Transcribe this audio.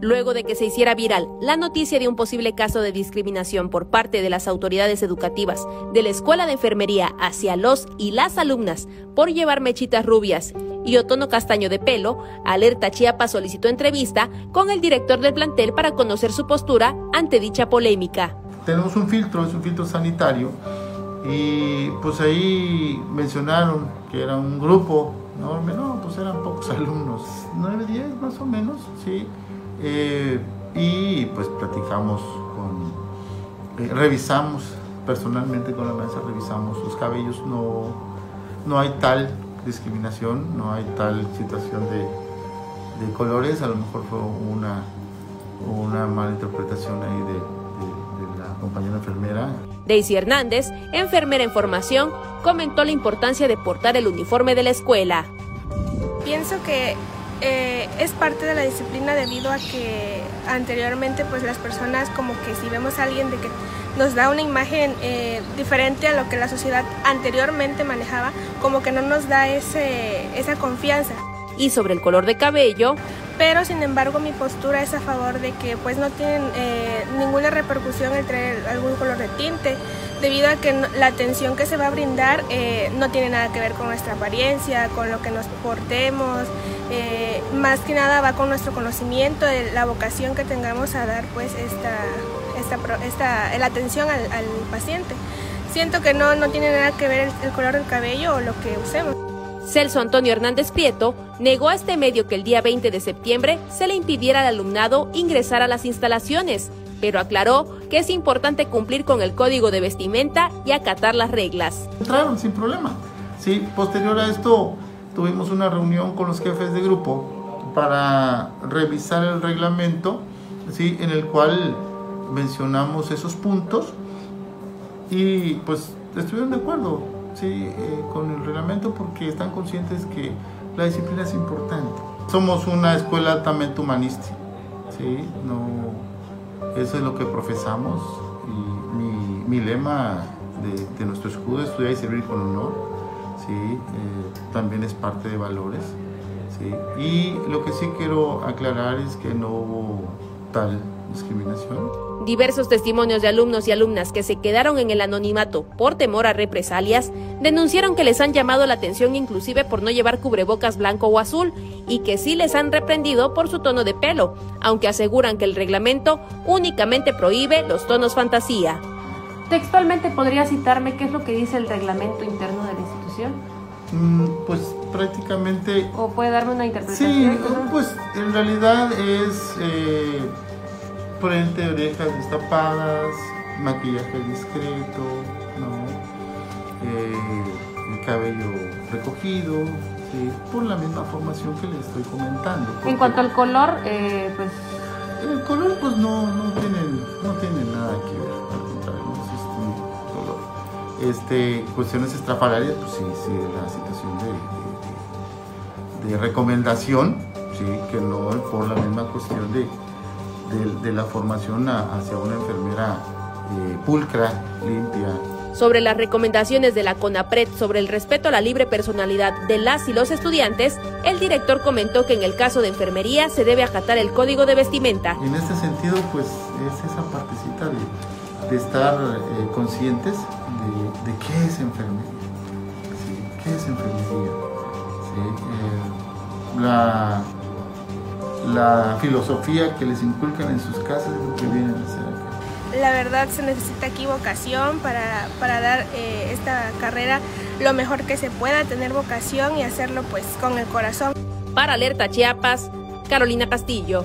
luego de que se hiciera viral la noticia de un posible caso de discriminación por parte de las autoridades educativas de la Escuela de Enfermería hacia los y las alumnas por llevar mechitas rubias y otono castaño de pelo, Alerta Chiapas solicitó entrevista con el director del plantel para conocer su postura ante dicha polémica. Tenemos un filtro, es un filtro sanitario, y pues ahí mencionaron que era un grupo enorme, no, pues eran pocos alumnos, 9, 10 más o menos, sí. Eh, y pues platicamos con, eh, revisamos personalmente con la mesa, revisamos los cabellos, no, no hay tal discriminación, no hay tal situación de, de colores, a lo mejor fue una, una mala interpretación ahí de, de, de la compañera enfermera. Daisy Hernández, enfermera en formación, comentó la importancia de portar el uniforme de la escuela. Pienso que eh, es parte de la disciplina debido a que anteriormente pues las personas como que si vemos a alguien de que nos da una imagen eh, diferente a lo que la sociedad anteriormente manejaba, como que no nos da ese, esa confianza. Y sobre el color de cabello, pero sin embargo mi postura es a favor de que pues no tienen eh, ninguna repercusión entre algún color de tinte debido a que la atención que se va a brindar eh, no tiene nada que ver con nuestra apariencia, con lo que nos portemos, eh, más que nada va con nuestro conocimiento, la vocación que tengamos a dar pues esta, esta, esta la atención al, al, paciente. Siento que no, no tiene nada que ver el, el color del cabello o lo que usemos. Celso Antonio Hernández Prieto negó a este medio que el día 20 de septiembre se le impidiera al alumnado ingresar a las instalaciones, pero aclaró que es importante cumplir con el código de vestimenta y acatar las reglas. Entraron sin problema. Sí, posterior a esto tuvimos una reunión con los jefes de grupo para revisar el reglamento, sí, en el cual mencionamos esos puntos y pues estuvieron de acuerdo sí, eh, con el reglamento porque están conscientes que la disciplina es importante. Somos una escuela altamente humanista, ¿sí? no, eso es lo que profesamos y mi, lema de, de, nuestro escudo es estudiar y servir con honor, ¿sí? Eh, también es parte de valores. ¿sí? Y lo que sí quiero aclarar es que no hubo tal discriminación. Diversos testimonios de alumnos y alumnas que se quedaron en el anonimato por temor a represalias denunciaron que les han llamado la atención inclusive por no llevar cubrebocas blanco o azul y que sí les han reprendido por su tono de pelo, aunque aseguran que el reglamento únicamente prohíbe los tonos fantasía. Textualmente podría citarme qué es lo que dice el reglamento interno de la institución. Mm, pues prácticamente... ¿O puede darme una interpretación? Sí, pues en realidad es... Eh frente, orejas destapadas, maquillaje discreto, ¿no? eh, el cabello recogido, por la misma formación que les estoy comentando. En cuanto al color, eh, pues... El color pues no, no, tiene, no tiene nada que ver, al contrario, no existe color. Este, cuestiones estrafalarias, pues sí, sí, la situación de, de, de, de recomendación, sí, que no por la misma cuestión de de, de la formación a, hacia una enfermera eh, pulcra, limpia. Sobre las recomendaciones de la CONAPRED sobre el respeto a la libre personalidad de las y los estudiantes, el director comentó que en el caso de enfermería se debe acatar el código de vestimenta. En este sentido, pues es esa partecita de, estar eh, conscientes de, qué es enfermería, qué es enfermería. Eh, la filosofía que les inculcan en sus casas es lo que vienen a hacer. La verdad se necesita aquí vocación para, para dar eh, esta carrera lo mejor que se pueda, tener vocación y hacerlo pues con el corazón. Para Alerta Chiapas, Carolina Castillo.